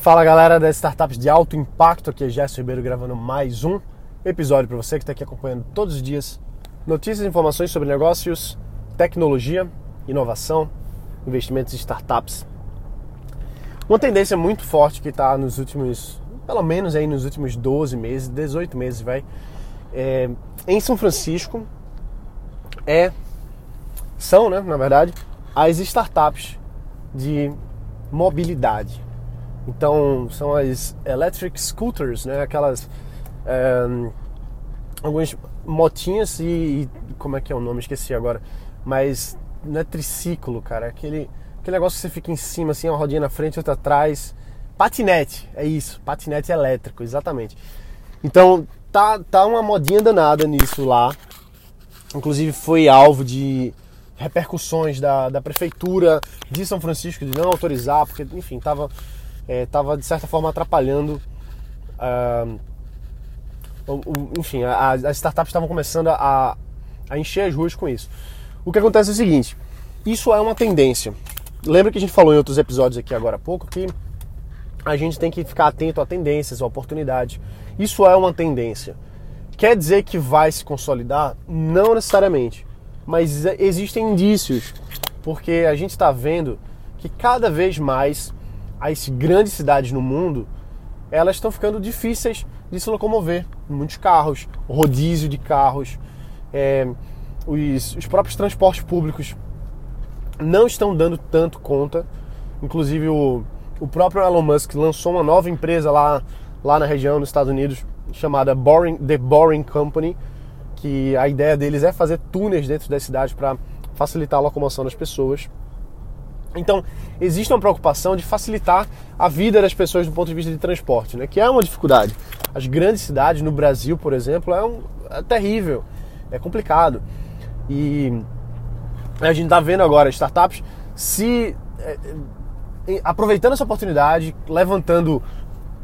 Fala galera das startups de alto impacto, aqui é Gerson Ribeiro gravando mais um episódio para você que está aqui acompanhando todos os dias notícias e informações sobre negócios, tecnologia, inovação, investimentos em startups. Uma tendência muito forte que está nos últimos, pelo menos aí nos últimos 12 meses, 18 meses, vai, é, em São Francisco, é, são, né, na verdade, as startups de mobilidade. Então, são as electric scooters, né? Aquelas. É, algumas motinhas e, e, Como é que é o nome? Esqueci agora. Mas não é triciclo, cara. É aquele, aquele negócio que você fica em cima, assim, uma rodinha na frente, outra atrás. Patinete, é isso. Patinete elétrico, exatamente. Então, tá, tá uma modinha danada nisso lá. Inclusive, foi alvo de repercussões da, da prefeitura de São Francisco de não autorizar, porque, enfim, tava estava é, de certa forma atrapalhando. Uh, o, o, enfim, a, as startups estavam começando a, a encher as ruas com isso. O que acontece é o seguinte: isso é uma tendência. Lembra que a gente falou em outros episódios aqui agora há pouco que a gente tem que ficar atento a tendências, a oportunidades. Isso é uma tendência. Quer dizer que vai se consolidar? Não necessariamente. Mas existem indícios, porque a gente está vendo que cada vez mais as grandes cidades no mundo, elas estão ficando difíceis de se locomover. Muitos carros, rodízio de carros, é, os, os próprios transportes públicos não estão dando tanto conta. Inclusive o, o próprio Elon Musk lançou uma nova empresa lá, lá na região, nos Estados Unidos, chamada Boring, The Boring Company, que a ideia deles é fazer túneis dentro das cidades para facilitar a locomoção das pessoas. Então, existe uma preocupação de facilitar a vida das pessoas do ponto de vista de transporte, né? que é uma dificuldade. As grandes cidades, no Brasil, por exemplo, é, um, é terrível, é complicado. E a gente está vendo agora startups se é, aproveitando essa oportunidade, levantando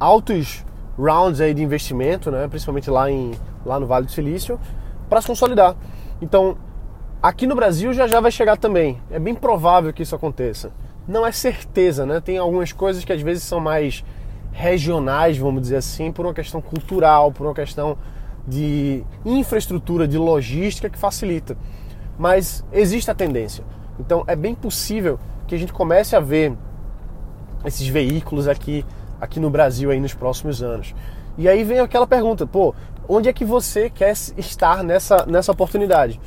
altos rounds aí de investimento, né? principalmente lá, em, lá no Vale do Silício, para se consolidar. Então, Aqui no Brasil já já vai chegar também. É bem provável que isso aconteça. Não é certeza, né? Tem algumas coisas que às vezes são mais regionais, vamos dizer assim, por uma questão cultural, por uma questão de infraestrutura, de logística que facilita. Mas existe a tendência. Então é bem possível que a gente comece a ver esses veículos aqui, aqui no Brasil aí nos próximos anos. E aí vem aquela pergunta, pô, onde é que você quer estar nessa, nessa oportunidade?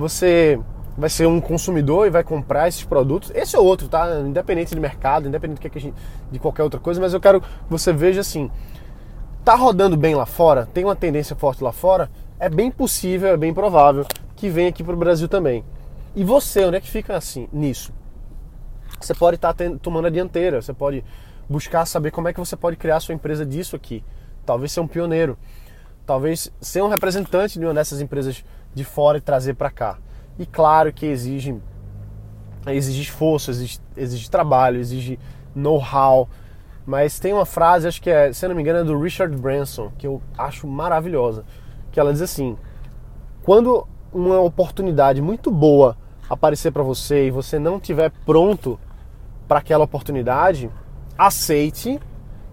Você vai ser um consumidor e vai comprar esses produtos. Esse é outro, tá? Independente de mercado, independente de qualquer outra coisa, mas eu quero que você veja assim: tá rodando bem lá fora, tem uma tendência forte lá fora, é bem possível, é bem provável que venha aqui para o Brasil também. E você, onde é que fica assim nisso? Você pode estar tá tomando a dianteira, você pode buscar saber como é que você pode criar sua empresa disso aqui. Talvez ser um pioneiro, talvez ser um representante de uma dessas empresas de fora e trazer para cá. E claro que exige, exige esforço, exige, exige trabalho, exige know-how. Mas tem uma frase, acho que é, se não me engano, é do Richard Branson, que eu acho maravilhosa. Que ela diz assim: quando uma oportunidade muito boa aparecer para você e você não tiver pronto para aquela oportunidade, aceite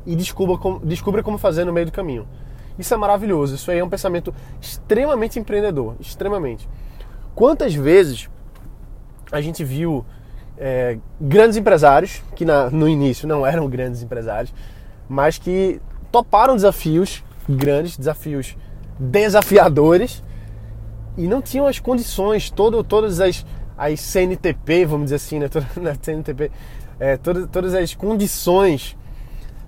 e descubra como, descubra como fazer no meio do caminho. Isso é maravilhoso. Isso aí é um pensamento extremamente empreendedor, extremamente. Quantas vezes a gente viu é, grandes empresários que na, no início não eram grandes empresários, mas que toparam desafios grandes, desafios desafiadores e não tinham as condições, todo, todas as, as CNTP, vamos dizer assim, né? Toda, né? CNTP, é, todas, todas as condições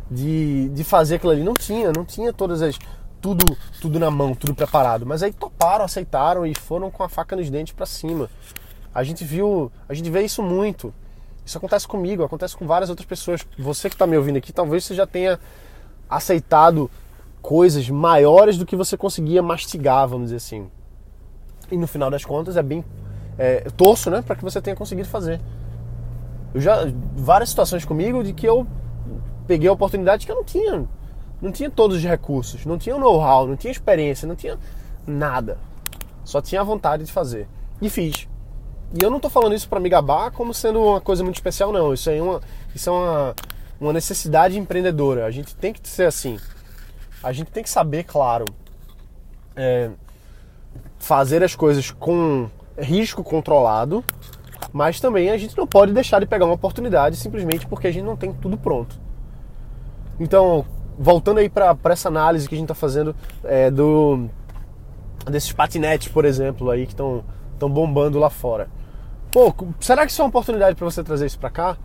de, de fazer aquilo ali. Não tinha, não tinha todas as, tudo, tudo na mão, tudo preparado. Mas aí toparam, aceitaram e foram com a faca nos dentes para cima. A gente viu, a gente vê isso muito. Isso acontece comigo, acontece com várias outras pessoas. Você que está me ouvindo aqui, talvez você já tenha aceitado coisas maiores do que você conseguia mastigar, vamos dizer assim. E no final das contas é bem é, torço, né, para que você tenha conseguido fazer. Eu já várias situações comigo de que eu peguei a oportunidade que eu não tinha não tinha todos os recursos, não tinha know-how, não tinha experiência, não tinha nada. Só tinha a vontade de fazer. E fiz. E eu não estou falando isso para me gabar como sendo uma coisa muito especial, não. Isso é uma, isso é uma, uma necessidade empreendedora. A gente tem que ser assim. A gente tem que saber, claro, é, fazer as coisas com risco controlado, mas também a gente não pode deixar de pegar uma oportunidade simplesmente porque a gente não tem tudo pronto. Então, voltando aí para essa análise que a gente está fazendo é, do desses patinetes, por exemplo, aí que estão bombando lá fora. Pô, será que isso é uma oportunidade para você trazer isso para cá?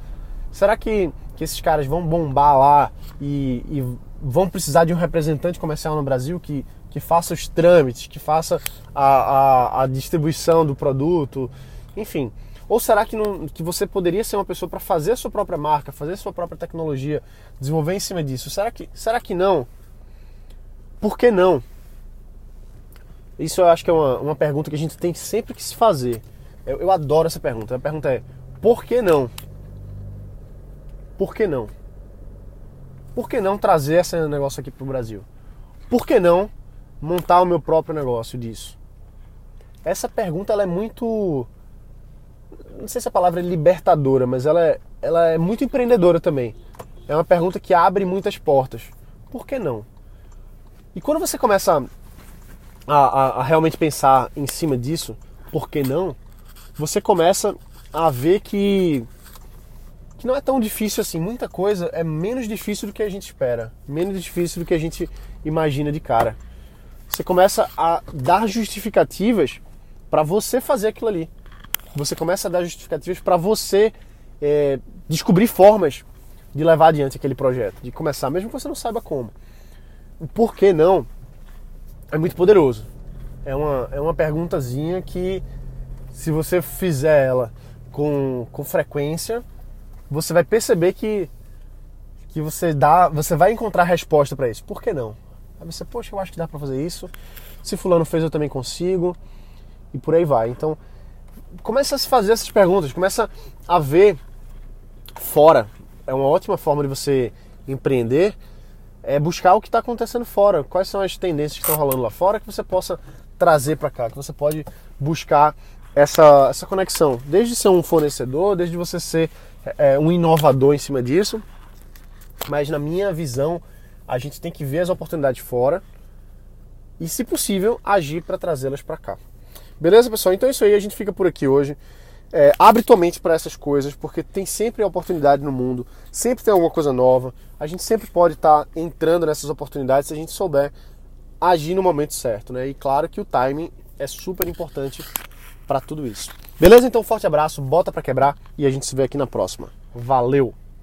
Será que, que esses caras vão bombar lá e, e vão precisar de um representante comercial no Brasil que, que faça os trâmites, que faça a, a, a distribuição do produto, enfim. Ou será que, não, que você poderia ser uma pessoa para fazer a sua própria marca, fazer a sua própria tecnologia, desenvolver em cima disso? Será que, será que não? Por que não? Isso eu acho que é uma, uma pergunta que a gente tem sempre que se fazer. Eu, eu adoro essa pergunta. A pergunta é: por que não? Por que não? por que não trazer esse negócio aqui para o Brasil? Por que não montar o meu próprio negócio disso? Essa pergunta ela é muito. Não sei se a palavra é libertadora, mas ela é, ela é muito empreendedora também. É uma pergunta que abre muitas portas. Por que não? E quando você começa a, a, a realmente pensar em cima disso, por que não? Você começa a ver que que não é tão difícil assim. Muita coisa é menos difícil do que a gente espera, menos difícil do que a gente imagina de cara. Você começa a dar justificativas para você fazer aquilo ali. Você começa a dar justificativas para você é, descobrir formas de levar adiante aquele projeto, de começar, mesmo que você não saiba como. O porquê não é muito poderoso. É uma, é uma perguntazinha que, se você fizer ela com, com frequência, você vai perceber que que você dá, você vai encontrar resposta para isso. Por que não? Aí você, poxa, eu acho que dá para fazer isso. Se fulano fez, eu também consigo. E por aí vai. Então, começa a se fazer essas perguntas, começa a ver fora. É uma ótima forma de você empreender, é buscar o que está acontecendo fora. Quais são as tendências que estão rolando lá fora que você possa trazer para cá, que você pode buscar essa, essa conexão. Desde ser um fornecedor, desde você ser é, um inovador em cima disso, mas na minha visão, a gente tem que ver as oportunidades fora e, se possível, agir para trazê-las para cá. Beleza, pessoal? Então é isso aí, a gente fica por aqui hoje. É, abre tua mente para essas coisas, porque tem sempre oportunidade no mundo, sempre tem alguma coisa nova. A gente sempre pode estar tá entrando nessas oportunidades se a gente souber agir no momento certo, né? E claro que o timing é super importante para tudo isso. Beleza? Então, forte abraço, bota para quebrar e a gente se vê aqui na próxima. Valeu!